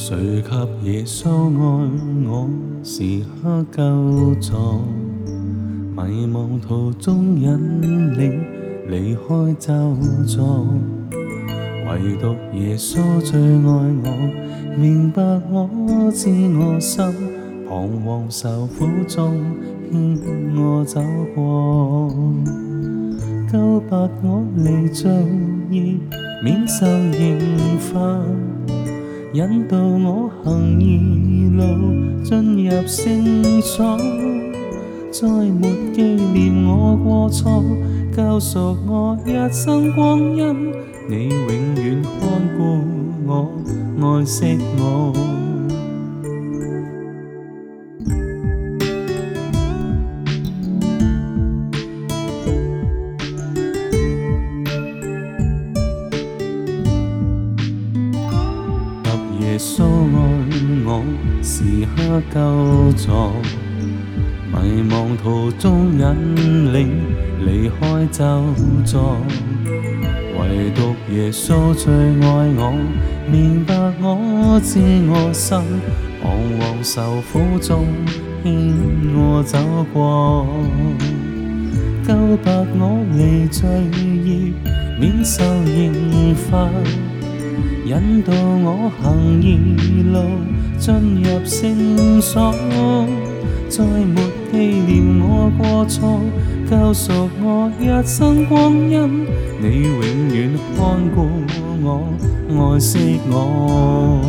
谁给耶稣爱我，时刻救助？迷茫途中引领，离开咒助。唯独耶稣最爱我，明白我知我心，彷徨受苦中牵我走过，救拔我离罪孽，免受刑罚。引导我行义路，进入圣所，再没纪念我过错，教赎我一生光阴。你永远看顾我，爱惜我。耶稣爱我，时刻救助，迷茫途中引领，离开咒助。唯独耶稣最爱我，明白我知我心，彷徨受苦中牵我走过，救拔我离罪孽，免受刑罚。引导我行二路，进入圣所，再没纪念我过错，救赎我一生光阴。你永远看顾我，爱惜我。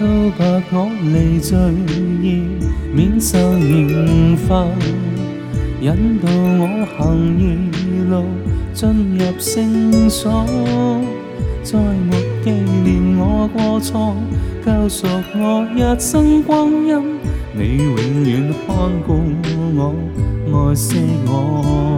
都白我离罪孽，免受刑罚，引导我行义路，进入圣所，再没纪念我过错，救赎我一生光阴。你永远看顾我，爱惜我。